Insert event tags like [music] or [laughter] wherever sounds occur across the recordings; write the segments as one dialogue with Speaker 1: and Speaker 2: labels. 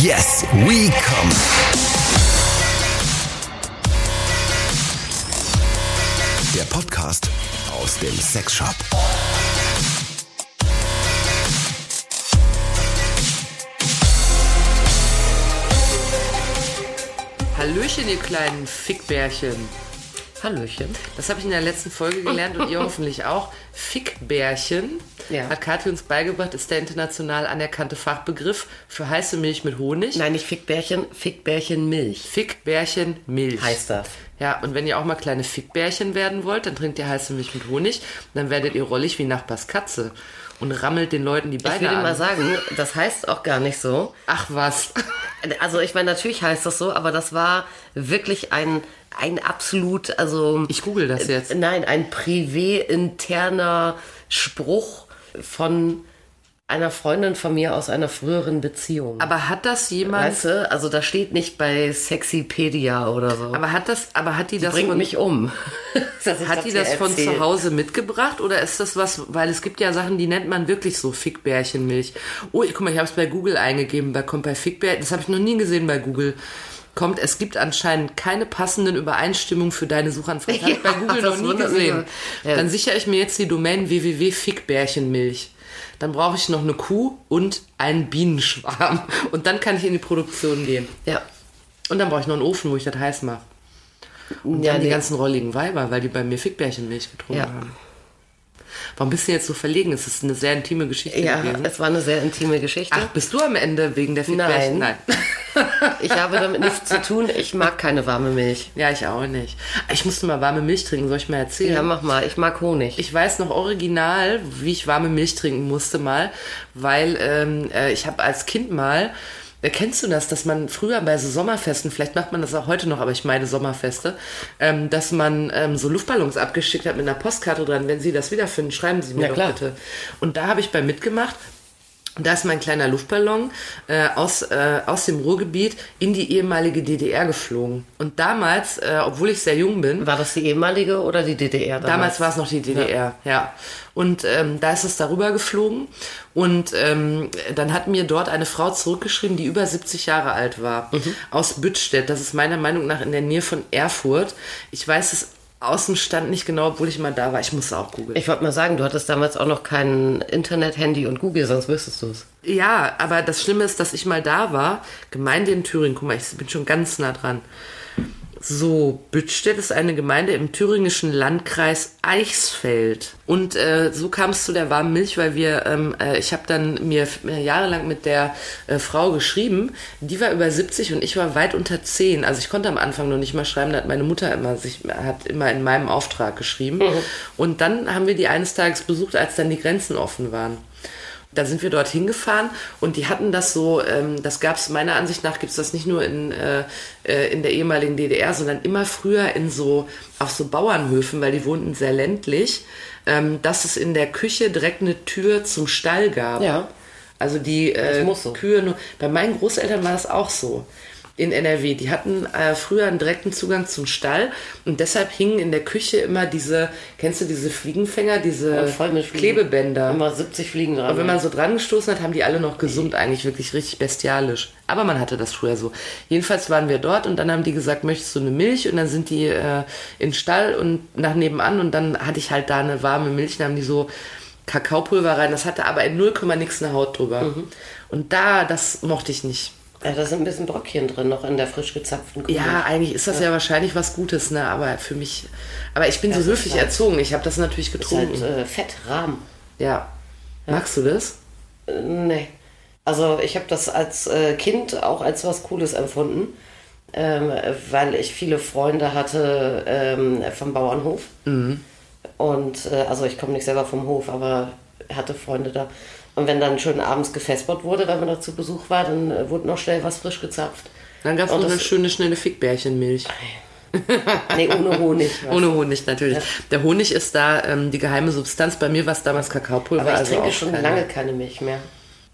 Speaker 1: Yes, we come. Der Podcast aus dem Sexshop.
Speaker 2: Hallöchen, ihr kleinen Fickbärchen.
Speaker 3: Hallöchen.
Speaker 2: Das habe ich in der letzten Folge gelernt und ihr [laughs] hoffentlich auch. Fickbärchen
Speaker 3: Ja.
Speaker 2: hat Kathi uns beigebracht, ist der international anerkannte Fachbegriff für heiße Milch mit Honig.
Speaker 3: Nein, nicht Fickbärchen, Fickbärchen Milch
Speaker 2: Fickbärchen Milch.
Speaker 3: heißt das.
Speaker 2: Ja, und wenn ihr auch mal kleine Fickbärchen werden wollt, dann trinkt ihr heiße Milch mit Honig. Dann werdet ihr rollig wie Nachbars Katze und rammelt den Leuten die
Speaker 3: Ich
Speaker 2: Beine
Speaker 3: würde
Speaker 2: an.
Speaker 3: mal sagen, das heißt auch gar nicht so.
Speaker 2: Ach was.
Speaker 3: Also ich meine, natürlich heißt das so, aber das war wirklich ein, ein absolut, also...
Speaker 2: Ich google das jetzt.
Speaker 3: Nein, ein privé-interner Spruch von einer Freundin von mir aus einer früheren Beziehung.
Speaker 2: Aber hat das jemand...
Speaker 3: weißt du, also da steht nicht bei Sexipedia oder so.
Speaker 2: aber hat das, aber hat die, das
Speaker 3: Bringt
Speaker 2: von,
Speaker 3: mich um. [laughs] ich
Speaker 2: Hat die das von zu Hause mitgebracht oder ist das was, weil es gibt ja Sachen, die nennt man wirklich so Fickbärchenmilch. Oh, guck mal, ich habe es bei Google eingegeben, bei kommt bei Fickbärchen, das habe ich noch nie gesehen bei Google. Kommt, es gibt anscheinend keine passenden Übereinstimmungen für deine Suchanfrage. Habe ich bei
Speaker 3: Ja,
Speaker 2: Google noch nie gesehen.
Speaker 3: Ja.
Speaker 2: Dann sichere ich mir jetzt die Domain www.fickbärchenmilch. Dann brauche ich noch eine Kuh und einen Bienenschwarm. Und dann kann ich in die Produktion gehen.
Speaker 3: Ja.
Speaker 2: Und dann brauche ich noch einen Ofen, wo ich das heiß mache. Und
Speaker 3: Ja,
Speaker 2: dann die
Speaker 3: nee.
Speaker 2: ganzen rolligen Weiber, weil die bei mir Fickbärchenmilch getrunken
Speaker 3: Ja.
Speaker 2: haben. Warum bist du jetzt so verlegen? Es ist eine sehr intime Geschichte
Speaker 3: Ja,
Speaker 2: gewesen.
Speaker 3: es war eine sehr intime Geschichte.
Speaker 2: Ach, bist du am Ende wegen der Fickbärchen?
Speaker 3: Nein. [laughs] Ich habe damit nichts zu tun. Ich mag keine warme Milch.
Speaker 2: Ja, ich auch nicht. Ich musste mal warme Milch trinken, soll ich mal erzählen?
Speaker 3: Ja, mach mal. Ich mag Honig.
Speaker 2: Ich weiß noch original, wie ich warme Milch trinken musste mal, weil ähm, äh, ich habe als Kind mal, äh, kennst du das, dass man früher bei so Sommerfesten, vielleicht macht man das auch heute noch, aber ich meine Sommerfeste, ähm, dass man ähm, so Luftballons abgeschickt hat mit einer Postkarte dran. Wenn Sie das wiederfinden, schreiben Sie mir
Speaker 3: Ja,
Speaker 2: doch
Speaker 3: klar.
Speaker 2: bitte. Und da habe ich bei mitgemacht. Und Da ist mein kleiner Luftballon äh, aus, äh, aus dem Ruhrgebiet in die ehemalige DDR geflogen. Und damals, äh, obwohl ich sehr jung bin,
Speaker 3: War das die ehemalige oder die DDR damals?
Speaker 2: Damals war es noch die DDR, ja. Und ähm, da ist es darüber geflogen. Und ähm, dann hat mir dort eine Frau zurückgeschrieben, die über 70 Jahre alt war, aus Büttstedt. Das ist meiner Meinung nach in der Nähe von Erfurt. Ich weiß es aus dem Stand nicht genau, obwohl ich mal da war. Ich musste auch googeln.
Speaker 3: Ich wollte mal sagen, du hattest damals auch noch kein Internet, Handy und Google, sonst wüsstest du es.
Speaker 2: Ja, aber das Schlimme ist, dass ich mal da war. Gemeinde in Thüringen. Guck mal, ich bin schon ganz nah dran. So, Büttstedt ist eine Gemeinde im thüringischen Landkreis Eichsfeld. Und äh, so kam es zu der warmen Milch, weil wir, ähm, äh, ich habe dann mir mir jahrelang mit der äh, Frau geschrieben, die war über 70 und ich war weit unter 10. Also ich konnte am Anfang noch nicht mal schreiben, da hat meine Mutter immer sich, hat immer in meinem Auftrag geschrieben. Und dann haben wir die eines Tages besucht, als dann die Grenzen offen waren. Da sind wir dorthin gefahren und die hatten das so, ähm, das gab es meiner Ansicht nach, gibt es das nicht nur in, äh, äh, in der ehemaligen DDR, sondern immer früher in so, auf so Bauernhöfen, weil die wohnten sehr ländlich, ähm, dass es in der Küche direkt eine Tür zum Stall gab.
Speaker 3: Ja.
Speaker 2: Also die äh,
Speaker 3: so.
Speaker 2: Kühe, nur, bei meinen Großeltern war das auch so. In NRW. Die hatten äh, früher einen direkten Zugang zum Stall und deshalb hingen in der Küche immer diese, kennst du diese Fliegenfänger, diese. Klebebänder.
Speaker 3: Immer 70 Fliegen dran.
Speaker 2: Und wenn man so dran gestoßen hat, haben die alle noch gesummt, eigentlich wirklich richtig bestialisch. Aber man hatte das früher so. Jedenfalls waren wir dort und dann haben die gesagt, möchtest du eine Milch? Und dann sind die äh, in den Stall und nach nebenan und dann hatte ich halt da eine warme Milch. Dann haben die so Kakaopulver rein. Das hatte aber in 0, nix eine Haut drüber.
Speaker 3: Mhm.
Speaker 2: Und da, das mochte ich nicht.
Speaker 3: Ja, da sind ein bisschen Bröckchen drin, noch in der frisch gezapften Kuh.
Speaker 2: Ja, eigentlich ist das ja, wahrscheinlich was Gutes, ne? Aber für mich. Aber ich bin so
Speaker 3: ist
Speaker 2: höflich
Speaker 3: halt-
Speaker 2: erzogen. Ich habe das natürlich
Speaker 3: Ist halt
Speaker 2: getrunken.
Speaker 3: äh, Fett, Rahm.
Speaker 2: ja. Magst du das?
Speaker 3: Äh, nee. Also ich habe das als äh, Kind auch als was Cooles empfunden, ähm, weil ich viele Freunde hatte ähm, vom Bauernhof. Und äh, also ich komme nicht selber vom Hof, aber hatte Freunde da. Und wenn dann schön abends gefespert wurde, wenn man da zu Besuch war, dann äh, wurde noch schnell was frisch gezapft.
Speaker 2: Dann gab es noch eine schöne, schnelle Fickbärchenmilch.
Speaker 3: Nee, ohne Honig. [laughs] was.
Speaker 2: Ohne Honig natürlich. Der Honig ist da ähm, die geheime Substanz. Bei mir war es damals Kakaopulver.
Speaker 3: Aber ich
Speaker 2: also
Speaker 3: trinke schon
Speaker 2: keine.
Speaker 3: lange keine Milch mehr.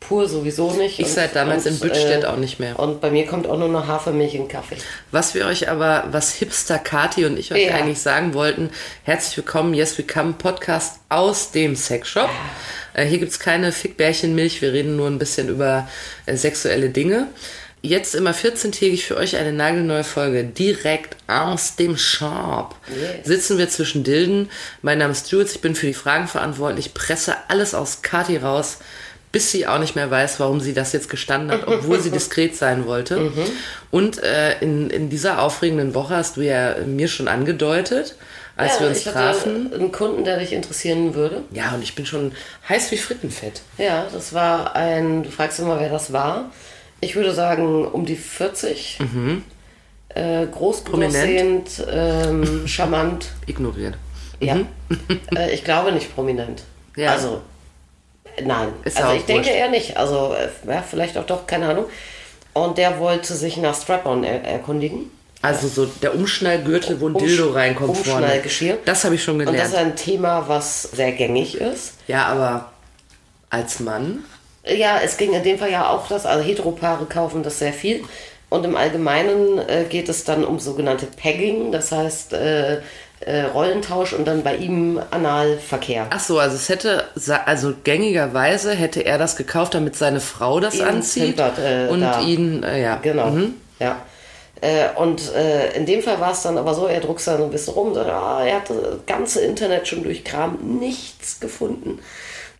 Speaker 3: Pur sowieso nicht.
Speaker 2: Ich
Speaker 3: Und-
Speaker 2: seit damals
Speaker 3: und,
Speaker 2: in Büttstedt
Speaker 3: äh,
Speaker 2: auch nicht mehr.
Speaker 3: Und bei mir kommt auch nur noch Hafermilch in Kaffee.
Speaker 2: Was wir euch aber, was Hipster Kati und ich euch
Speaker 3: Ja.
Speaker 2: eigentlich sagen wollten, herzlich willkommen, Yes We Come Podcast aus dem Sexshop. Äh, hier gibt's keine Fickbärchenmilch, wir reden nur ein bisschen über äh, sexuelle Dinge. Jetzt immer 14-tägig für euch eine nagelneue Folge, direkt aus dem Shop.
Speaker 3: Yes.
Speaker 2: Sitzen wir zwischen Dilden. Mein Name ist Jules, ich bin für die Fragen verantwortlich, presse alles aus Kati raus, bis sie auch nicht mehr weiß, warum sie das jetzt gestanden hat, obwohl sie [laughs] diskret sein wollte.
Speaker 3: Mhm.
Speaker 2: Und äh, in, in dieser aufregenden Woche hast du ja mir schon angedeutet, als
Speaker 3: ja,
Speaker 2: wir uns
Speaker 3: ich hatte
Speaker 2: trafen.
Speaker 3: einen Kunden, der dich interessieren würde.
Speaker 2: Ja, und ich bin schon heiß wie Frittenfett.
Speaker 3: Ja, das war ein, du fragst immer, wer das war. Ich würde sagen, um die 40. Äh, groß,
Speaker 2: Mhm. Prominent.
Speaker 3: ähm, [laughs] charmant.
Speaker 2: Ignoriert.
Speaker 3: Ja. äh, ich glaube nicht prominent.
Speaker 2: Mhm. Ja.
Speaker 3: Also, nein.
Speaker 2: Ist
Speaker 3: also ich denke eher nicht. Also, äh, ja, vielleicht auch doch, keine Ahnung. Und der wollte sich nach Strap-on er erkundigen.
Speaker 2: Also so der Umschnallgürtel, wo ein
Speaker 3: Umsch-
Speaker 2: Dildo reinkommt vorne.
Speaker 3: Umschnallgeschirr.
Speaker 2: Das habe ich schon
Speaker 3: Und das
Speaker 2: gelernt.
Speaker 3: ist ein Thema, was sehr gängig ist.
Speaker 2: ja, aber als Mann?
Speaker 3: Ja, es ging in dem Fall ja auch das, also Heteropaare kaufen das sehr viel. Und im Allgemeinen äh, geht es dann um sogenannte Pegging, das heißt äh, äh, Rollentausch und dann bei ihm Analverkehr.
Speaker 2: Ach so, also es hätte, also gängigerweise hätte er das gekauft, damit seine Frau das
Speaker 3: Ihn
Speaker 2: anzieht
Speaker 3: pimpert, äh,
Speaker 2: und
Speaker 3: da.
Speaker 2: ihn, äh, ja.
Speaker 3: Genau.
Speaker 2: Mhm.
Speaker 3: Ja. Äh, und äh, in dem Fall war es dann aber so, er druckst dann ein bisschen rum, so, ah, er hat das ganze Internet schon durchkramt, nichts gefunden.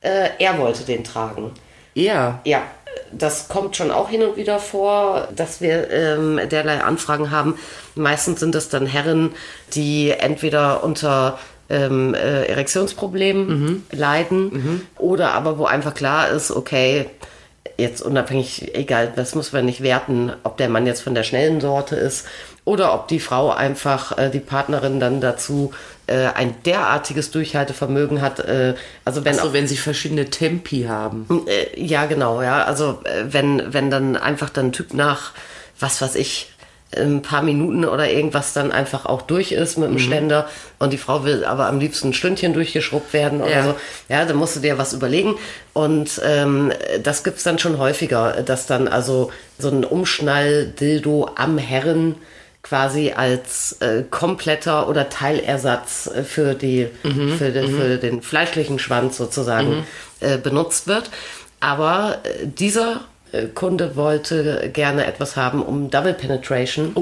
Speaker 3: Äh, er wollte den tragen.
Speaker 2: Ja.
Speaker 3: Ja, das kommt schon auch hin und wieder vor, dass wir ähm, derlei Anfragen haben. Meistens sind es dann Herren, die entweder unter ähm, äh, Erektionsproblemen leiden oder aber wo einfach klar ist, okay, jetzt unabhängig, egal, das muss man nicht werten, ob der Mann jetzt von der schnellen Sorte ist oder ob die Frau einfach äh, die Partnerin dann dazu äh, ein derartiges Durchhaltevermögen hat. Äh, also wenn
Speaker 2: Also wenn sie verschiedene Tempi haben.
Speaker 3: äh, ja, genau, ja. Also äh, wenn, wenn dann einfach dann ein Typ nach, was weiß ich, ein paar Minuten oder irgendwas dann einfach auch durch ist mit dem
Speaker 2: Mhm.
Speaker 3: Ständer und die Frau will aber am liebsten ein Stündchen durchgeschrubbt werden oder
Speaker 2: Ja.
Speaker 3: so, ja, dann musst du dir was überlegen. Und ähm, das gibt's dann schon häufiger, dass dann also so ein Umschnall-Dildo am Herren quasi als äh, kompletter oder Teilersatz äh, für, die, für, den, für den fleischlichen Schwanz sozusagen äh, benutzt wird. Aber äh, dieser Kunde wollte gerne etwas haben, um Double Penetration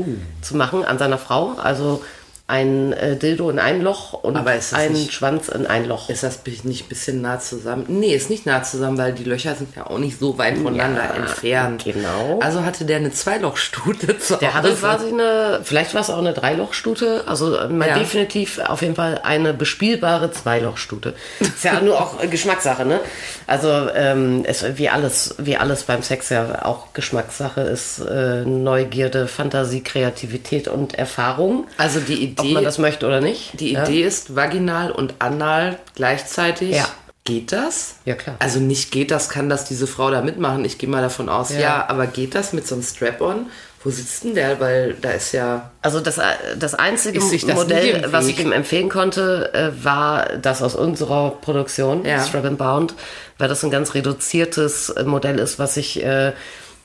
Speaker 3: zu machen an seiner Frau. Also ein äh, Dildo in ein Loch und ein
Speaker 2: nicht-
Speaker 3: Schwanz in ein Loch.
Speaker 2: Ist das nicht ein bisschen nah zusammen? Nee, ist nicht nah zusammen, weil die Löcher sind ja auch nicht so weit voneinander
Speaker 3: Ja,
Speaker 2: entfernt.
Speaker 3: genau.
Speaker 2: Also hatte der eine Zweilochstute [laughs] zu
Speaker 3: Der hatte quasi eine, vielleicht war es auch eine Dreilochstute, also äh, mal
Speaker 2: Ja.
Speaker 3: definitiv auf jeden Fall eine bespielbare Zweilochstute. Ist ja nur auch äh, Geschmackssache, ne? Also ähm, es, wie alles, wie alles beim Sex ja auch Geschmackssache ist, äh, Neugierde, Fantasie, Kreativität und Erfahrung.
Speaker 2: Also die
Speaker 3: Ob
Speaker 2: Idee,
Speaker 3: man das möchte oder nicht.
Speaker 2: die
Speaker 3: ja.
Speaker 2: Idee ist vaginal und anal gleichzeitig.
Speaker 3: Ja.
Speaker 2: Geht das?
Speaker 3: Ja, klar.
Speaker 2: Also nicht geht das, kann das diese Frau da mitmachen. Ich gehe mal davon aus, ja.
Speaker 3: Ja.
Speaker 2: aber geht das mit so einem Strap-on? Wo sitzt denn der? Weil da ist ja.
Speaker 3: Also das, äh, das einzige
Speaker 2: das
Speaker 3: Modell, was ich ihm empfehlen konnte, äh, war das aus unserer Produktion,
Speaker 2: Ja.
Speaker 3: Strap and Bound, weil das ein ganz reduziertes äh, Modell ist, was ich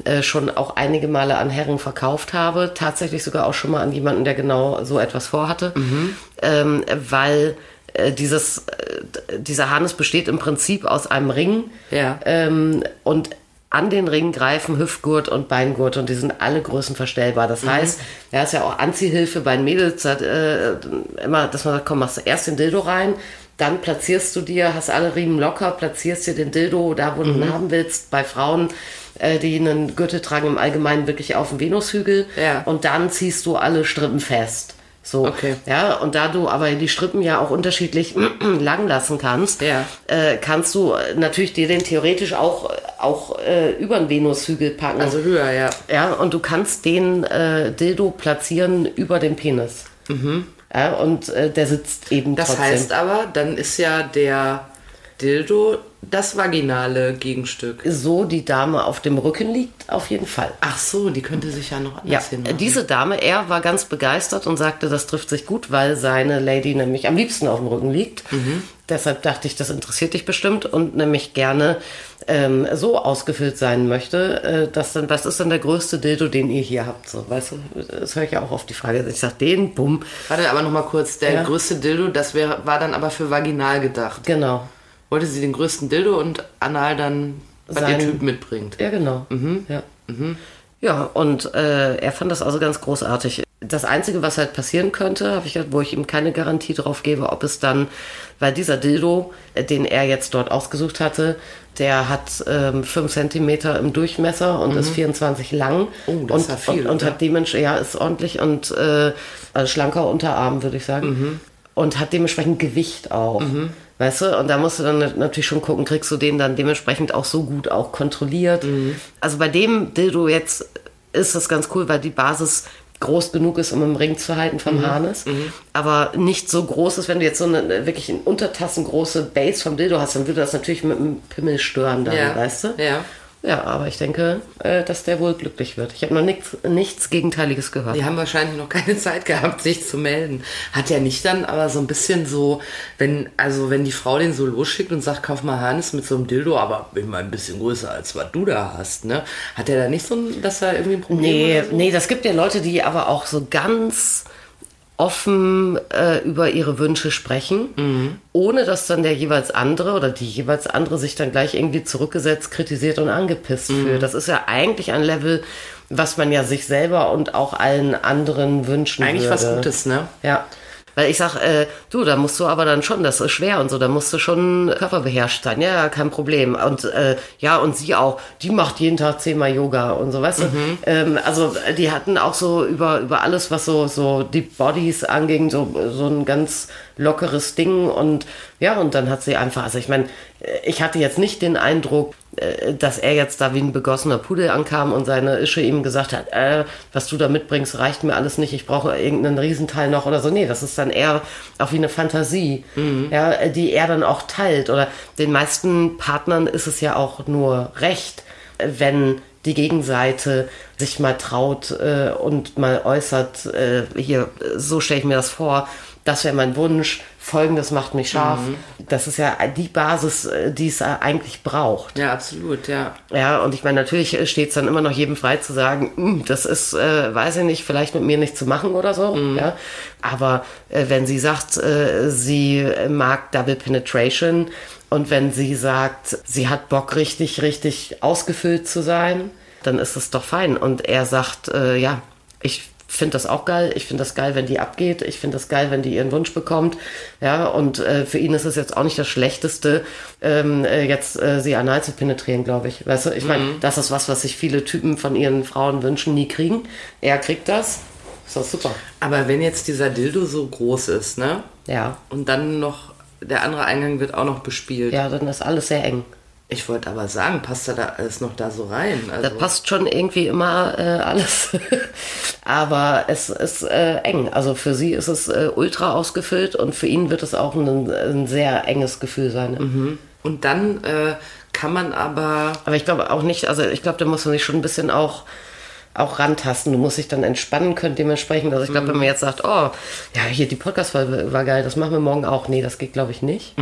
Speaker 3: äh, schon auch einige Male an Herren verkauft habe. Tatsächlich sogar auch schon mal an jemanden, der genau so etwas vorhatte.
Speaker 2: Mhm.
Speaker 3: Ähm, weil äh, dieses, äh, dieser Harnis besteht im Prinzip aus einem Ring.
Speaker 2: Ja.
Speaker 3: Ähm, und an den Ring greifen Hüftgurt und Beingurt und die sind alle Größen verstellbar. Das heißt, ja, ist ja auch Anziehhilfe bei den Mädels, hat, äh, immer, dass man sagt, komm, machst du erst den Dildo rein, dann platzierst du dir, hast alle Riemen locker, platzierst dir den Dildo da, wo du ihn haben willst. Bei Frauen, äh, die einen Gürtel tragen, im Allgemeinen wirklich auf dem Venushügel.
Speaker 2: Ja.
Speaker 3: Und dann ziehst du alle Strippen fest. So,
Speaker 2: Okay.
Speaker 3: ja, und da du aber die Strippen ja auch unterschiedlich [clears throat] lang lassen kannst,
Speaker 2: Ja.
Speaker 3: äh, kannst du natürlich dir den theoretisch auch, auch äh, über den Venushügel packen.
Speaker 2: Also höher, ja.
Speaker 3: ja, und du kannst den äh, Dildo platzieren über den Penis. Ja, und äh, der sitzt eben
Speaker 2: Mhm. Das
Speaker 3: trotzdem.
Speaker 2: heißt aber, dann ist ja der Dildo das vaginale Gegenstück.
Speaker 3: so die Dame auf dem Rücken liegt, auf jeden Fall.
Speaker 2: Ach so, die könnte sich ja noch anders
Speaker 3: Ja,
Speaker 2: hinmachen.
Speaker 3: diese Dame, er war ganz begeistert und sagte, das trifft sich gut, weil seine Lady nämlich am liebsten auf dem Rücken liegt. Deshalb dachte ich, das interessiert dich bestimmt und nämlich gerne ähm, so ausgefüllt sein möchte, äh, dass dann, was ist denn der größte Dildo, den ihr hier habt? So, weißt du, das höre ich ja auch auf die Frage. Ich sag den, bumm,
Speaker 2: Warte, aber noch mal kurz. Der
Speaker 3: Ja.
Speaker 2: größte Dildo, das wär, war dann aber für vaginal gedacht.
Speaker 3: genau.
Speaker 2: Wollte sie den größten Dildo und anal dann, was
Speaker 3: Sein-
Speaker 2: der Typ mitbringt.
Speaker 3: Ja, genau. Ja. Ja, und äh, er fand das also ganz großartig. Das Einzige, was halt passieren könnte, habe ich gedacht, wo ich ihm keine Garantie drauf gebe, ob es dann, weil dieser Dildo, äh, den er jetzt dort ausgesucht hatte, der hat ähm, 5 cm im Durchmesser und ist 24 lang.
Speaker 2: Mhm. Oh, das
Speaker 3: und,
Speaker 2: ist ja viel,
Speaker 3: Und, und hat dementsprechend, ja, ist ordentlich und äh, also schlanker Unterarm, würde ich sagen.
Speaker 2: Mhm.
Speaker 3: Und hat dementsprechend Gewicht auch. Weißt du? Und da musst du dann natürlich schon gucken, kriegst du den dann dementsprechend auch so gut auch kontrolliert.
Speaker 2: Mhm.
Speaker 3: Also bei dem Dildo jetzt ist das ganz cool, weil die Basis groß genug ist, um im Ring zu halten vom
Speaker 2: Mhm.
Speaker 3: Harness, aber nicht so groß ist, wenn du jetzt so eine wirklich eine untertassengroße Base vom Dildo hast, dann würde das natürlich mit dem Pimmel stören dann,
Speaker 2: Ja.
Speaker 3: weißt du?
Speaker 2: Ja.
Speaker 3: Ja, aber ich denke, äh, dass der wohl glücklich wird. Ich habe noch nichts, nichts Gegenteiliges gehört.
Speaker 2: Die haben wahrscheinlich noch keine [laughs] Zeit gehabt, sich zu melden. Hat er nicht dann aber so ein bisschen so, wenn, also wenn die Frau den so losschickt und sagt, kauf mal Hannes mit so einem Dildo, aber immer ein bisschen größer als was du da hast, ne? Hat er da nicht so, ein, dass er irgendwie ein Problem
Speaker 3: Nee,
Speaker 2: so?
Speaker 3: nee, das gibt ja Leute, die aber auch so ganz offen äh, über ihre Wünsche sprechen,
Speaker 2: Mhm.
Speaker 3: ohne dass dann der jeweils andere oder die jeweils andere sich dann gleich irgendwie zurückgesetzt, kritisiert und angepisst
Speaker 2: Mhm.
Speaker 3: fühlt. Das ist ja eigentlich ein Level, was man ja sich selber und auch allen anderen wünschen
Speaker 2: Eigentlich
Speaker 3: würde.
Speaker 2: was Gutes, ne?
Speaker 3: Ja. Weil ich sag, äh, du, da musst du aber dann schon, das ist schwer und so, da musst du schon körperbeherrscht sein. Ja, kein Problem. Und äh, ja, und sie auch, die macht jeden Tag zehnmal Yoga und so, weißt du? Ähm, also äh, die hatten auch so über, über alles, was so, so Deep Bodies anging, so, so ein ganz lockeres Ding. Und ja, und dann hat sie einfach, also ich meine, ich hatte jetzt nicht den Eindruck, äh, dass er jetzt da wie ein begossener Pudel ankam und seine Ische ihm gesagt hat, äh, was du da mitbringst, reicht mir alles nicht, ich brauche irgendeinen Riesenteil noch oder so. Nee, das ist dann eher auch wie eine Fantasie, ja, äh, die er dann auch teilt. Oder den meisten Partnern ist es ja auch nur recht, äh, wenn die Gegenseite sich mal traut äh, und mal äußert, äh, hier, so stelle ich mir das vor, das wäre mein Wunsch, folgendes macht mich scharf. Das ist ja die Basis, äh, die es äh, eigentlich braucht.
Speaker 2: Ja, absolut, ja.
Speaker 3: Ja, und ich meine, natürlich steht es dann immer noch jedem frei zu sagen, "Hm, das ist, äh, weiß ich nicht, vielleicht mit mir nicht zu machen oder so. Ja? Aber äh, wenn sie sagt, äh, sie mag Double Penetration und wenn sie sagt, sie hat Bock, richtig, richtig ausgefüllt zu sein, dann ist es doch fein. Und er sagt, äh, ja, ich finde das auch geil. Ich finde das geil, wenn die abgeht. Ich finde das geil, wenn die ihren Wunsch bekommt. Ja, und äh, für ihn ist es jetzt auch nicht das Schlechteste, ähm, äh, jetzt äh, sie anal zu penetrieren, glaube ich. Weißt du, ich meine, das ist was, was sich viele Typen von ihren Frauen wünschen, nie kriegen. Er kriegt das. Ist doch super.
Speaker 2: Aber wenn jetzt dieser Dildo so groß ist, ne?
Speaker 3: Ja.
Speaker 2: Und dann noch, der andere Eingang wird auch noch bespielt.
Speaker 3: Ja, dann ist alles sehr eng.
Speaker 2: Ich wollte aber sagen, passt da, da alles noch da so rein? Also,
Speaker 3: Da passt schon irgendwie immer äh, alles. [laughs] Aber es ist äh, eng. Also für sie ist es äh, ultra ausgefüllt und für ihn wird es auch ein, ein sehr enges Gefühl sein. Ne?
Speaker 2: Und dann äh, kann man aber,
Speaker 3: Aber ich glaube auch nicht, also ich glaube, da muss man sich schon ein bisschen auch, auch rantasten. Du musst dich dann entspannen können dementsprechend. Also ich glaube, wenn man jetzt sagt, oh, ja, hier die Podcast-Folge war geil, das machen wir morgen auch. Nee, das geht, glaube ich, nicht.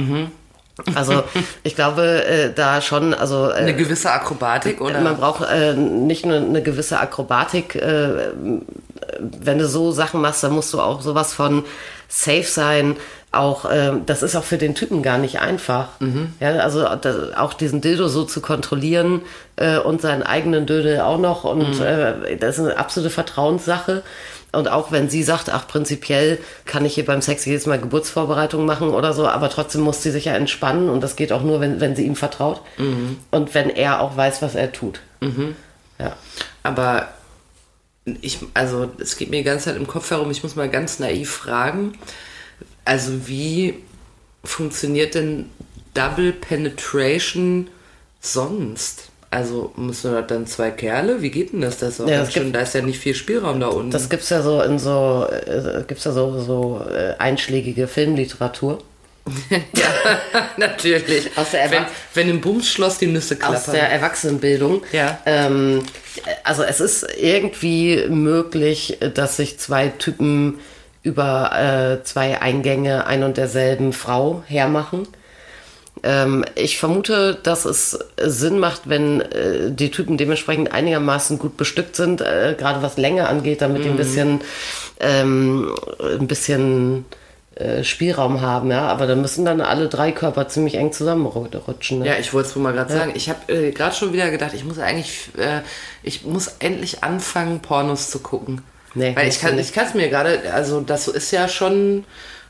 Speaker 3: Also [laughs] ich glaube, äh, da schon, also äh,
Speaker 2: eine gewisse Akrobatik oder?
Speaker 3: man braucht äh, nicht nur eine gewisse Akrobatik. Äh, wenn du so Sachen machst, dann musst du auch sowas von safe sein. Auch äh, das ist auch für den Typen gar nicht einfach. Ja, also das, auch diesen Dildo so zu kontrollieren äh, und seinen eigenen Dödel auch noch. Und äh, das ist eine absolute Vertrauenssache. Und auch wenn sie sagt, ach, prinzipiell kann ich hier beim Sex jedes Mal Geburtsvorbereitung machen oder so, aber trotzdem muss sie sich ja entspannen und das geht auch nur, wenn, wenn sie ihm vertraut und wenn er auch weiß, was er tut. Ja.
Speaker 2: Aber ich, also es geht mir die ganze Zeit im Kopf herum, ich muss mal ganz naiv fragen. Also wie funktioniert denn Double Penetration sonst? Also müssen wir dann zwei Kerle? Wie geht denn das? Das
Speaker 3: Ja,
Speaker 2: ganz
Speaker 3: es gibt-
Speaker 2: da ist ja nicht viel Spielraum da unten.
Speaker 3: Das gibt's ja so in so, äh, gibt's ja so, so äh, einschlägige Filmliteratur. [laughs]
Speaker 2: ja, natürlich.
Speaker 3: Aus der
Speaker 2: wenn,
Speaker 3: Erwach-
Speaker 2: wenn im Bumsschloss die Nüsse
Speaker 3: aus
Speaker 2: klappern.
Speaker 3: der Erwachsenenbildung.
Speaker 2: Ja.
Speaker 3: Ähm, also es ist irgendwie möglich, dass sich zwei Typen über äh, zwei Eingänge ein und derselben Frau hermachen. Ähm, ich vermute, dass es Sinn macht, wenn äh, die Typen dementsprechend einigermaßen gut bestückt sind, äh, gerade was Länge angeht, damit die ein bisschen, ähm, ein bisschen äh, Spielraum haben, ja. Aber da müssen dann alle drei Körper ziemlich eng zusammenrutschen. Ne?
Speaker 2: Ja, ich wollte es wohl mal gerade sagen. Ich habe äh, gerade schon wieder gedacht, ich muss eigentlich, äh, ich muss endlich anfangen, Pornos zu gucken.
Speaker 3: Nee,
Speaker 2: Weil ich kann es mir gerade, also das ist ja schon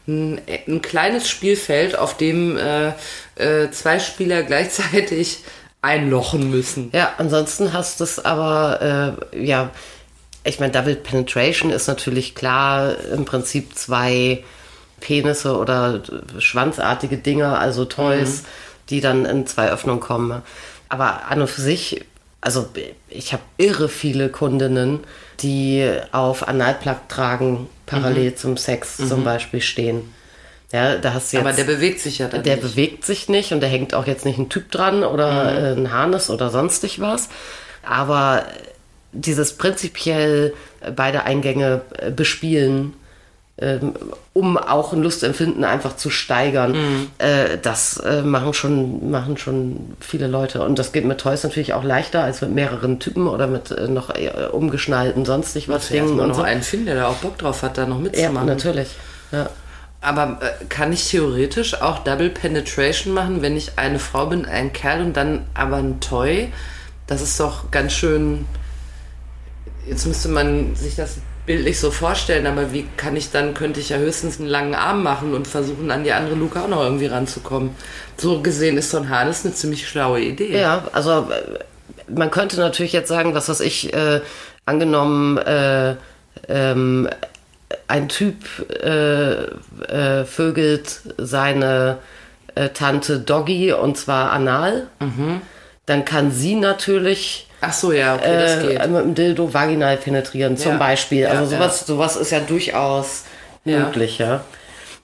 Speaker 2: ein, ein kleines Spielfeld, auf dem äh, äh, zwei Spieler [laughs] gleichzeitig einlochen müssen.
Speaker 3: Ja, ansonsten hast du es aber, äh, ja, ich meine, Double Penetration ist natürlich klar im Prinzip zwei Penisse oder schwanzartige Dinge, also Toys, die dann in zwei Öffnungen kommen. Aber an und für sich, also ich habe irre viele Kundinnen, die auf Analplug tragen, parallel zum Sex zum Beispiel stehen. Ja, da hast du jetzt
Speaker 2: Aber der bewegt sich ja dann
Speaker 3: der
Speaker 2: nicht.
Speaker 3: bewegt sich nicht und da hängt auch jetzt nicht ein Typ dran oder äh, ein Harness oder sonstig was. Aber dieses prinzipiell beide Eingänge äh, bespielen, ähm, um auch ein Lustempfinden einfach zu steigern, äh, das äh, machen, schon, machen schon viele Leute. Und das geht mit Toys natürlich auch leichter als mit mehreren Typen oder mit äh, noch äh, umgeschnallten sonstig was Dingen und
Speaker 2: noch
Speaker 3: so.
Speaker 2: einen finden, der da auch Bock drauf hat, da noch
Speaker 3: Ja,
Speaker 2: mitzumachen.
Speaker 3: natürlich. Ja.
Speaker 2: Aber äh, kann ich theoretisch auch Double Penetration machen, wenn ich eine Frau bin, ein Kerl und dann aber ein Toy? Das ist doch ganz schön. Jetzt müsste man sich das bildlich so vorstellen, aber wie kann ich dann, könnte ich ja höchstens einen langen Arm machen und versuchen, an die andere Luke auch noch irgendwie ranzukommen. So gesehen ist so ein Harness eine ziemlich schlaue Idee.
Speaker 3: Ja, also äh, man könnte natürlich jetzt sagen, was weiß ich, äh, angenommen, äh, ähm, ein Typ äh, äh, vögelt seine äh, Tante Doggy und zwar anal, dann kann sie natürlich
Speaker 2: Ach so, ja, okay, das
Speaker 3: äh,
Speaker 2: geht.
Speaker 3: mit dem Dildo vaginal penetrieren, zum
Speaker 2: Ja.
Speaker 3: Beispiel.
Speaker 2: Ja,
Speaker 3: Also sowas, sowas ist ja durchaus
Speaker 2: Ja.
Speaker 3: möglich, ja.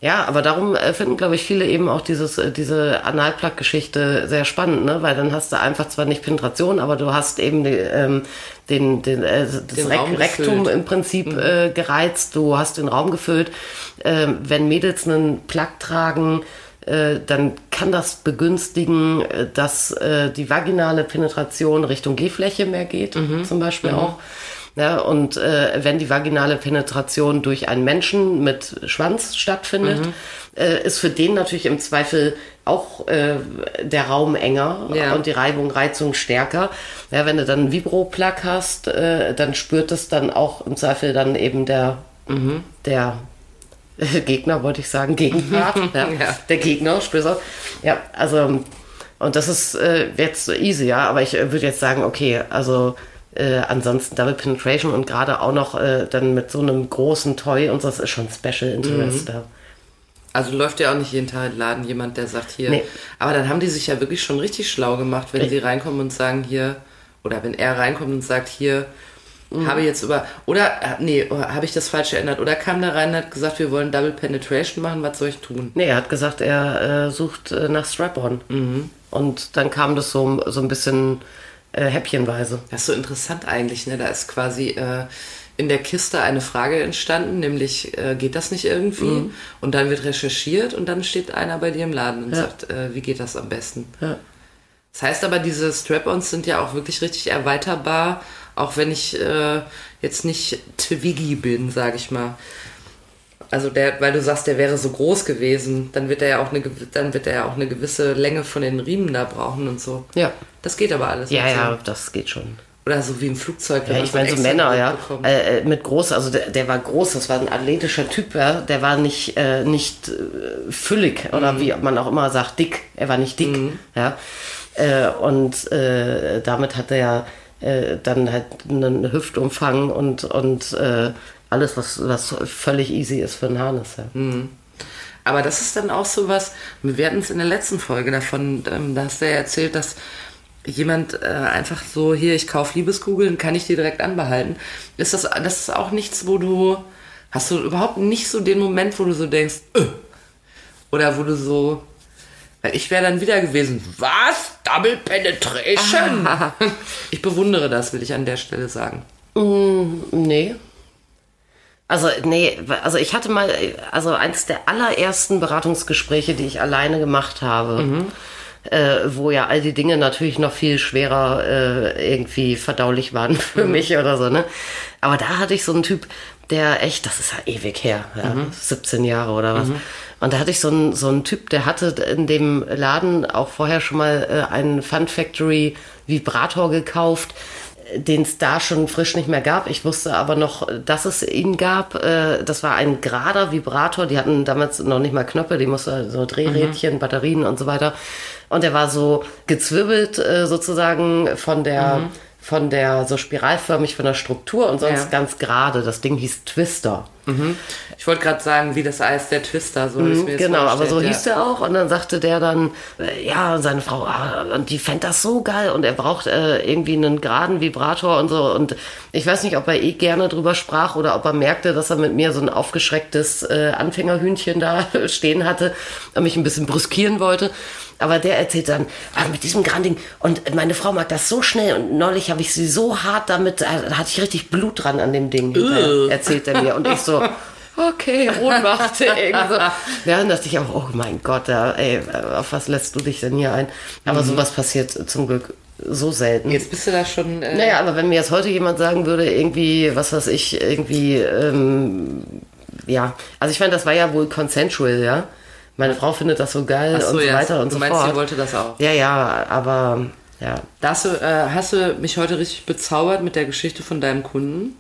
Speaker 3: Ja, aber darum äh, finden, glaube ich, viele eben auch dieses, äh, diese Analplug-Geschichte sehr spannend, ne? Weil dann hast du einfach zwar nicht Penetration, aber du hast eben die, ähm, den, den, äh, das
Speaker 2: Den
Speaker 3: Rek Rektum im Prinzip äh, gereizt, du hast den Raum gefüllt. Ähm, wenn Mädels einen Plug tragen, äh, dann kann das begünstigen, äh, dass äh, die vaginale Penetration Richtung G-Fläche mehr geht, zum Beispiel auch. Ja, und äh, wenn die vaginale Penetration durch einen Menschen mit Schwanz stattfindet, äh, ist für den natürlich im Zweifel auch äh, der Raum enger
Speaker 2: Ja.
Speaker 3: und die Reibung, Reizung stärker. Ja, wenn du dann einen Vibro-Plug hast, äh, dann spürt es dann auch im Zweifel dann eben der, der äh, [laughs] Gegner, wollte ich sagen, Gegenpart. [laughs] ja.
Speaker 2: Ja.
Speaker 3: Der Gegner, du? Ja, also, und das ist äh, jetzt easy, ja, aber ich äh, würde jetzt sagen, okay, also äh, ansonsten Double Penetration und gerade auch noch äh, dann mit so einem großen Toy und so, das ist schon Special Interest. Ja.
Speaker 2: Also läuft ja auch nicht jeden Tag im Laden jemand, der sagt hier.
Speaker 3: Nee.
Speaker 2: Aber dann haben die sich ja wirklich schon richtig schlau gemacht, wenn sie reinkommen und sagen hier, oder wenn er reinkommt und sagt hier,
Speaker 3: Mhm.
Speaker 2: habe jetzt über, oder, äh, nee, habe ich das falsch erinnert? Oder kam da rein und hat gesagt, wir wollen Double Penetration machen, was soll ich tun?
Speaker 3: Nee, er hat gesagt, er äh, sucht äh, nach Strap-on. Und dann kam das so, so ein bisschen äh, häppchenweise.
Speaker 2: Das ist so interessant eigentlich, ne? Da ist quasi äh, in der Kiste eine Frage entstanden, nämlich äh, geht das nicht irgendwie?
Speaker 3: Mhm.
Speaker 2: Und dann wird recherchiert und dann steht einer bei dir im Laden und sagt, äh, wie geht das am besten?
Speaker 3: Ja.
Speaker 2: Das heißt aber, diese Strap-ons sind ja auch wirklich richtig erweiterbar, auch wenn ich äh, jetzt nicht Twiggy bin, sage ich mal. Also der, weil du sagst, der wäre so groß gewesen, dann wird er ja auch eine, dann wird er ja auch eine gewisse Länge von den Riemen da brauchen und so.
Speaker 3: Ja.
Speaker 2: Das geht aber alles.
Speaker 3: Ja,
Speaker 2: mit so.
Speaker 3: ja, das geht schon.
Speaker 2: Oder so wie im Flugzeug. wenn
Speaker 3: Ja, ich meine, so Männer, ja. Äh, äh, mit groß, also der, der war groß, das war ein athletischer Typ, ja. Der war nicht, äh, nicht äh, füllig oder
Speaker 2: Mhm.
Speaker 3: wie man auch immer sagt, dick. Er war nicht dick, ja. Äh, und äh, damit hat er ja äh, dann halt einen Hüftumfang und, und äh, alles, was, was völlig easy ist für einen Harness, ja.
Speaker 2: Mhm. Aber das ist dann auch so was, wir hatten es in der letzten Folge davon, ähm, da hast du ja erzählt, dass jemand äh, einfach so, hier, ich kaufe Liebeskugeln, kann ich die direkt anbehalten. Ist das, das ist auch nichts, wo du, hast du überhaupt nicht so den Moment, wo du so denkst, äh, oder wo du so, ich wäre dann wieder gewesen, was? Double Penetration? [laughs] ich bewundere das, will ich an der Stelle sagen.
Speaker 3: Nee. Also, nee, also ich hatte mal, also eins der allerersten Beratungsgespräche, die ich alleine gemacht habe, äh, wo ja all die Dinge natürlich noch viel schwerer äh, irgendwie verdaulich waren [laughs] für mich oder so, ne? Aber da hatte ich so einen Typ, der echt, das ist ja ewig her, ja, 17 Jahre oder was. Und da hatte ich so einen, so einen Typ, der hatte in dem Laden auch vorher schon mal äh, einen Fun Factory Vibrator gekauft, den es da schon frisch nicht mehr gab. Ich wusste aber noch, dass es ihn gab. Äh, Das war ein gerader Vibrator. Die hatten damals noch nicht mal Knöpfe, die musste so Drehrädchen, Batterien und so weiter. Und der war so gezwirbelt äh, sozusagen von der von der so spiralförmig von der Struktur und sonst
Speaker 2: Ja.
Speaker 3: ganz gerade. Das Ding hieß Twister.
Speaker 2: Ich wollte gerade sagen, wie das Eis der Twister, so ist mir das
Speaker 3: Genau, aber so
Speaker 2: vorgestellt,
Speaker 3: hieß der auch. Und dann sagte der dann, äh, ja, seine Frau, ah, und die fände das so geil und er braucht äh, irgendwie einen geraden Vibrator und so. Und ich weiß nicht, ob er eh gerne drüber sprach oder ob er merkte, dass er mit mir so ein aufgeschrecktes äh, Anfängerhühnchen da [laughs] stehen hatte und mich ein bisschen brüskieren wollte. Aber der erzählt dann, ah, mit diesem Granding und meine Frau mag das so schnell und neulich habe ich sie so hart damit, äh, da hatte ich richtig Blut dran an dem Ding, hinterher, erzählt er mir. Und ich so, [laughs] okay, Ohnmacht. so. [laughs] Ja, dann dachte ich auch, oh mein Gott, ja, ey, auf was lässt du dich denn hier ein? Aber sowas passiert zum Glück so selten.
Speaker 2: Jetzt bist du da schon. Äh,
Speaker 3: Naja, aber wenn mir jetzt heute jemand sagen würde, irgendwie, was weiß ich, irgendwie, ähm, ja, also ich meine, das war ja wohl consensual, ja. Meine Frau findet das so geil
Speaker 2: so,
Speaker 3: und so
Speaker 2: ja,
Speaker 3: weiter und
Speaker 2: du
Speaker 3: so
Speaker 2: meinst,
Speaker 3: fort.
Speaker 2: sie wollte das auch.
Speaker 3: Ja, ja, aber ja.
Speaker 2: Da hast du, äh, hast du mich heute richtig bezaubert mit der Geschichte von deinem Kunden.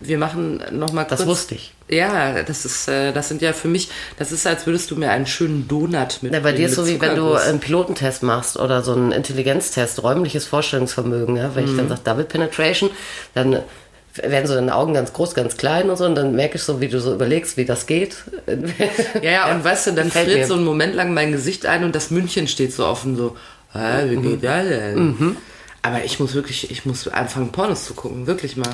Speaker 2: Wir machen nochmal kurz.
Speaker 3: Das wusste ich.
Speaker 2: Ja, das ist, äh, das sind ja für mich, das ist, als würdest du mir einen schönen Donut mit.
Speaker 3: Ja, bei dir ist so wie wenn du einen Pilotentest machst oder so einen Intelligenztest, räumliches Vorstellungsvermögen, ja. Wenn ich
Speaker 2: Mhm.
Speaker 3: dann sage Double Penetration, dann werden so deine Augen ganz groß, ganz klein und so und dann merke ich so, wie du so überlegst, wie das geht.
Speaker 2: Ja, ja, und weißt du, dann [laughs] friert
Speaker 3: mir.
Speaker 2: so einen Moment lang mein Gesicht ein und das Mündchen steht so offen, so, hä, wie geht das denn? Aber ich muss wirklich, ich muss anfangen, Pornos zu gucken, wirklich mal.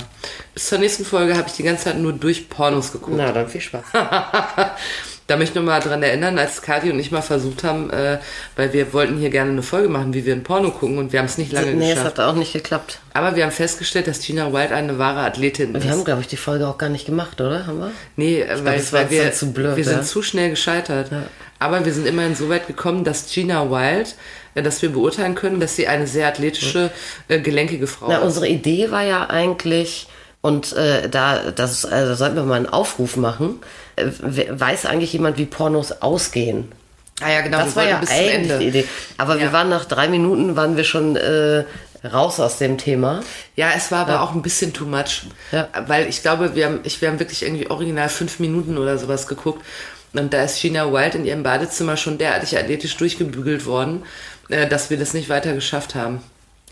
Speaker 2: Bis zur nächsten Folge habe ich die ganze Zeit nur durch Pornos geguckt.
Speaker 3: Na, dann viel Spaß. [laughs]
Speaker 2: Da möchte ich nur mal dran erinnern, als Kathi und ich mal versucht haben, äh, weil wir wollten hier gerne eine Folge machen, wie wir ein Porno gucken und wir haben es nicht lange
Speaker 3: nee, es
Speaker 2: geschafft.
Speaker 3: hat auch nicht geklappt.
Speaker 2: Aber wir haben festgestellt, dass Gina Wild eine wahre Athletin ist.
Speaker 3: Wir haben, glaube ich, die Folge auch gar nicht gemacht, oder? Haben wir?
Speaker 2: Nee, äh, weil,
Speaker 3: war
Speaker 2: weil wir,
Speaker 3: zu blöd,
Speaker 2: wir
Speaker 3: ja.
Speaker 2: sind zu schnell gescheitert. Aber wir sind immerhin so weit gekommen, dass Gina Wild, äh, dass wir beurteilen können, dass sie eine sehr athletische, äh, gelenkige Frau
Speaker 3: Na,
Speaker 2: ist.
Speaker 3: unsere Idee war ja eigentlich, und äh, da, das, also sollten wir mal einen Aufruf machen, äh, we- weiß eigentlich jemand, wie Pornos ausgehen?
Speaker 2: Ah ja, genau.
Speaker 3: Das
Speaker 2: wir
Speaker 3: war ja eigentlich
Speaker 2: Ende.
Speaker 3: die Idee. Aber wir
Speaker 2: Ja.
Speaker 3: waren nach drei Minuten, waren wir schon äh, raus aus dem Thema.
Speaker 2: Ja, es war aber auch ein bisschen too much.
Speaker 3: Ja.
Speaker 2: Weil ich glaube, wir haben, ich, wir haben wirklich irgendwie original fünf Minuten oder sowas geguckt. Und da ist Gina Wild in ihrem Badezimmer schon derartig athletisch durchgebügelt worden, äh, dass wir das nicht weiter geschafft haben.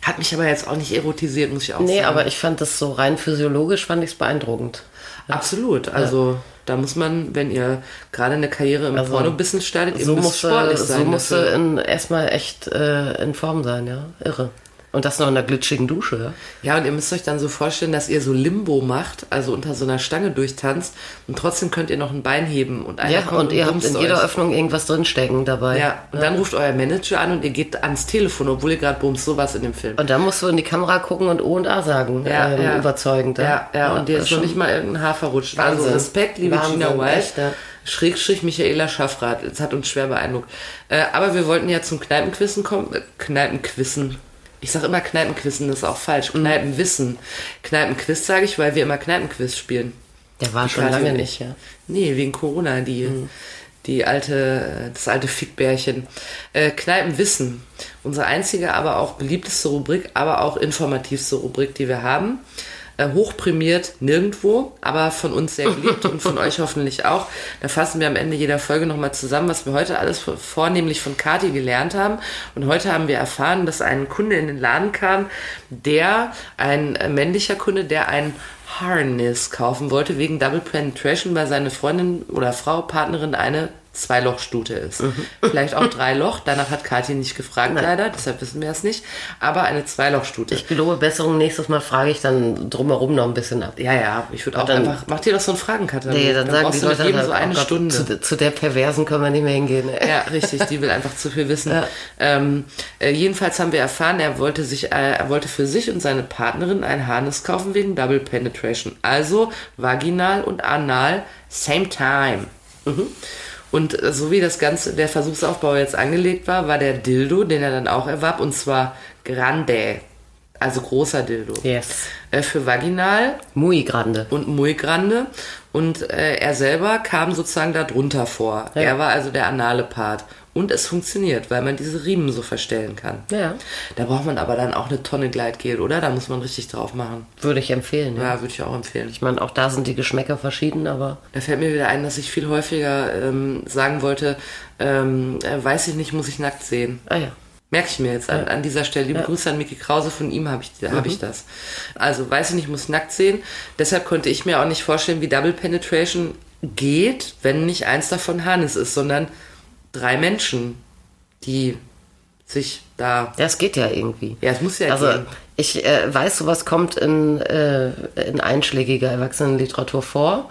Speaker 2: Hat mich aber jetzt auch nicht erotisiert, muss ich auch
Speaker 3: Nee,
Speaker 2: sagen.
Speaker 3: aber ich fand das so rein physiologisch, fand ich es beeindruckend.
Speaker 2: Absolut. Also da muss man, wenn ihr gerade eine Karriere im Porno-Business startet, ihr
Speaker 3: So
Speaker 2: müsst
Speaker 3: musste,
Speaker 2: sportlich
Speaker 3: so
Speaker 2: sein.
Speaker 3: musste
Speaker 2: dafür.
Speaker 3: in, erstmal echt äh, in Form sein, ja. Irre. Und das noch in der glitschigen Dusche, ja.
Speaker 2: Ja, und ihr müsst euch dann so vorstellen, dass ihr so Limbo macht, also unter so einer Stange durchtanzt und trotzdem könnt ihr noch ein Bein heben und einer
Speaker 3: Ja,
Speaker 2: kommt
Speaker 3: und ihr habt in jeder
Speaker 2: euch.
Speaker 3: Öffnung irgendwas drinstecken dabei.
Speaker 2: Ja, und dann ruft euer Manager an und ihr geht ans Telefon, obwohl ihr gerade bumst, sowas in dem Film.
Speaker 3: Und dann musst du in die Kamera gucken und O und A sagen.
Speaker 2: Ja,
Speaker 3: ähm,
Speaker 2: ja.
Speaker 3: Überzeugend.
Speaker 2: Ja, ja, und dir ist schon nicht mal irgendein Haar verrutscht.
Speaker 3: Wahnsinn.
Speaker 2: Also Respekt, liebe
Speaker 3: Wahnsinn,
Speaker 2: Gina Wild.
Speaker 3: echt, ja.
Speaker 2: Schrägstrich Michaela Schaffrath. Das hat uns schwer beeindruckt. Äh, aber wir wollten ja zum Kneipenquissen kommen. Äh, Kneipenquissen. Ich sag immer Kneipenquissen, das ist auch falsch.
Speaker 3: Mhm.
Speaker 2: Kneipenwissen. Kneipenquiz sage ich, weil wir immer Kneipenquiz spielen.
Speaker 3: Der war schon
Speaker 2: Kathi
Speaker 3: lange nicht, ja.
Speaker 2: Nee, wegen Corona, die,
Speaker 3: Mhm.
Speaker 2: die alte, das alte Fickbärchen. Äh, Kneipenwissen. Unsere einzige, aber auch beliebteste Rubrik, aber auch informativste Rubrik, die wir haben. Äh, hochprämiert nirgendwo, aber von uns sehr geliebt und von euch hoffentlich auch. Da fassen wir am Ende jeder Folge nochmal zusammen, was wir heute alles vornehmlich von Kati gelernt haben. Und heute haben wir erfahren, dass ein Kunde in den Laden kam, der, ein männlicher Kunde, der ein Harness kaufen wollte wegen Double Penetration, weil seine Freundin oder Frau, Partnerin eine Zweilochstute ist. [laughs] Vielleicht auch Dreiloch, danach hat Kathi nicht gefragt leider, deshalb wissen wir es nicht, aber eine Zweilochstute.
Speaker 3: Ich gelobe Besserung. Nächstes Mal frage ich dann drumherum noch ein bisschen ab.
Speaker 2: ja, ja, ich würde auch
Speaker 3: dann-
Speaker 2: einfach, mach dir doch so einen Fragenkatalog.
Speaker 3: Nee, dann sagen
Speaker 2: brauchst
Speaker 3: die Leute
Speaker 2: jedem so eine
Speaker 3: oh Gott,
Speaker 2: Stunde.
Speaker 3: Zu, zu der Perversen können wir nicht mehr hingehen. ey.
Speaker 2: Ja, richtig, [laughs] die will einfach zu viel wissen.
Speaker 3: Ja.
Speaker 2: Ähm, äh, jedenfalls haben wir erfahren, er wollte sich, äh, er wollte für sich und seine Partnerin ein Harness kaufen wegen Double Penetration. Also vaginal und anal same time.
Speaker 3: Mhm.
Speaker 2: Und so wie das ganze, der Versuchsaufbau jetzt angelegt war, war der Dildo, den er dann auch erwarb, und zwar Grande. Also großer Dildo.
Speaker 3: Yes.
Speaker 2: Äh, für vaginal
Speaker 3: Muy grande.
Speaker 2: und muy grande. Und äh, er selber kam sozusagen da drunter vor.
Speaker 3: Ja.
Speaker 2: Er war also der anale Part. Und es funktioniert, weil man diese Riemen so verstellen kann.
Speaker 3: Ja.
Speaker 2: Da braucht man aber dann auch eine Tonne Gleitgel, oder? Da muss man richtig drauf machen.
Speaker 3: Würde ich empfehlen. Ja.
Speaker 2: Ja, würde ich auch empfehlen.
Speaker 3: Ich meine, auch da sind die Geschmäcker verschieden, aber
Speaker 2: Da fällt mir wieder ein, dass ich viel häufiger ähm, sagen wollte, ähm, äh, weiß ich nicht, muss ich nackt sehen.
Speaker 3: ah ja.
Speaker 2: Merke ich mir jetzt an, an dieser Stelle. Liebe Grüße an Micky Krause, von ihm habe ich, hab
Speaker 3: Mhm.
Speaker 2: ich das. Also, weiß ich nicht, muss nackt sehen. Deshalb konnte ich mir auch nicht vorstellen, wie Double Penetration geht, wenn nicht eins davon Hannes ist, sondern drei Menschen, die sich da.
Speaker 3: Ja, es geht ja irgendwie.
Speaker 2: Ja, es muss ja
Speaker 3: Also
Speaker 2: gehen.
Speaker 3: ich äh, weiß, sowas kommt in, äh, in einschlägiger Erwachsenenliteratur vor.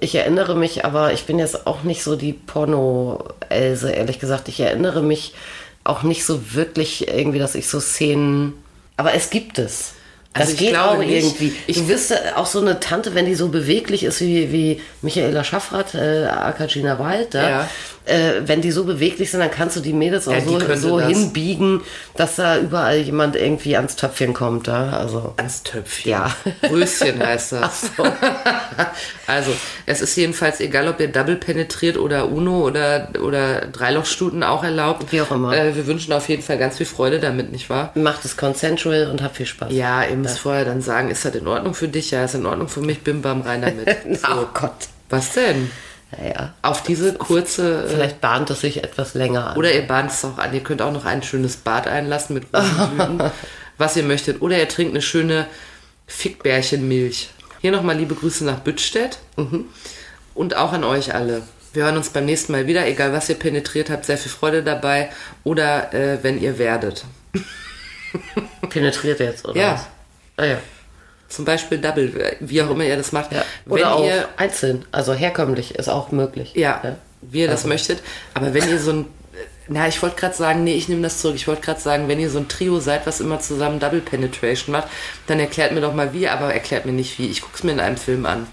Speaker 3: Ich erinnere mich, aber ich bin jetzt auch nicht so die Porno-Else, ehrlich gesagt. Ich erinnere mich auch nicht so wirklich irgendwie, dass ich so Szenen. Aber es gibt es. Das
Speaker 2: Also ich
Speaker 3: geht
Speaker 2: glaube
Speaker 3: auch
Speaker 2: nicht.
Speaker 3: irgendwie.
Speaker 2: Ich-
Speaker 3: du wirst auch so eine Tante, wenn die so beweglich ist wie, wie Michaela Schaffrath, äh, Akagina Wild, da,
Speaker 2: Ja.
Speaker 3: Äh, wenn die so beweglich sind, dann kannst du die Mädels auch
Speaker 2: Ja, die
Speaker 3: so, so
Speaker 2: das.
Speaker 3: hinbiegen, dass da überall jemand irgendwie ans Töpfchen kommt. Da. Also,
Speaker 2: Ans Töpfchen.
Speaker 3: Ja.
Speaker 2: Röschen heißt [laughs] das. [laughs] also, es ist jedenfalls egal, ob ihr Double penetriert oder Uno oder, oder Dreilochstuten auch erlaubt.
Speaker 3: Wie auch immer.
Speaker 2: Äh, wir wünschen auf jeden Fall ganz viel Freude damit, nicht wahr?
Speaker 3: macht es consensual und habt viel Spaß.
Speaker 2: Ja, ihr müsst vorher dann sagen, ist das in Ordnung für dich? Ja, ist in Ordnung für mich, bim bam rein damit. [laughs]
Speaker 3: Oh Gott.
Speaker 2: Was denn?
Speaker 3: Naja.
Speaker 2: Auf diese kurze. Äh,
Speaker 3: Vielleicht bahnt es sich etwas länger an.
Speaker 2: oder ihr bahnt es auch an. Ihr könnt auch noch ein schönes Bad einlassen mit Rosenblüten, [laughs] was ihr möchtet. Oder ihr trinkt eine schöne Fickbärchenmilch. Hier nochmal liebe Grüße nach Büttstedt. Und auch an euch alle. Wir hören uns beim nächsten Mal wieder, egal was ihr penetriert habt, sehr viel Freude dabei. Oder äh, wenn ihr werdet.
Speaker 3: Penetriert jetzt, oder?
Speaker 2: Ja.
Speaker 3: was? Ah, ja.
Speaker 2: Zum Beispiel Double, wie auch immer ihr das macht.
Speaker 3: ja. Oder auch
Speaker 2: ihr
Speaker 3: einzeln. Also herkömmlich ist auch möglich.
Speaker 2: Ja, wie ihr das
Speaker 3: Also.
Speaker 2: möchtet. Aber wenn ihr so ein, na, ich wollte gerade sagen, nee, ich nehme das zurück. Ich wollte gerade sagen, wenn ihr so ein Trio seid, was immer zusammen Double Penetration macht, dann erklärt mir doch mal wie, aber erklärt mir nicht wie. Ich guck's mir in einem Film an.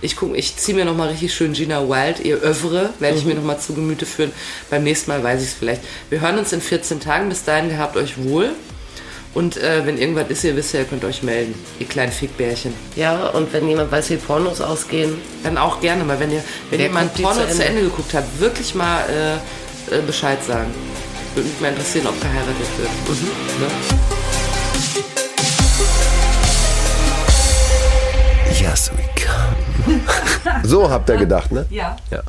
Speaker 2: Ich guck, ich ziehe mir noch mal richtig schön Gina Wild, ihr Övre, werde ich mir noch mal zu Gemüte führen. Beim nächsten Mal weiß ich es vielleicht. Wir hören uns in 14 Tagen. Bis dahin, gehabt euch wohl. Und äh, wenn irgendwas ist, ihr wisst ja, ihr könnt euch melden. Ihr kleinen Fickbärchen.
Speaker 3: Ja, und wenn jemand weiß, wie Pornos ausgehen,
Speaker 2: Dann auch gerne mal, wenn ihr, wenn
Speaker 3: die
Speaker 2: Porno
Speaker 3: zu
Speaker 2: zu
Speaker 3: Ende?
Speaker 2: Ende geguckt habt, wirklich mal äh, äh, Bescheid sagen. Würde mich mal interessieren, ob geheiratet wird. Ne?
Speaker 1: Yes, we come. So habt ihr gedacht, ne?
Speaker 2: Ja.
Speaker 1: Ja.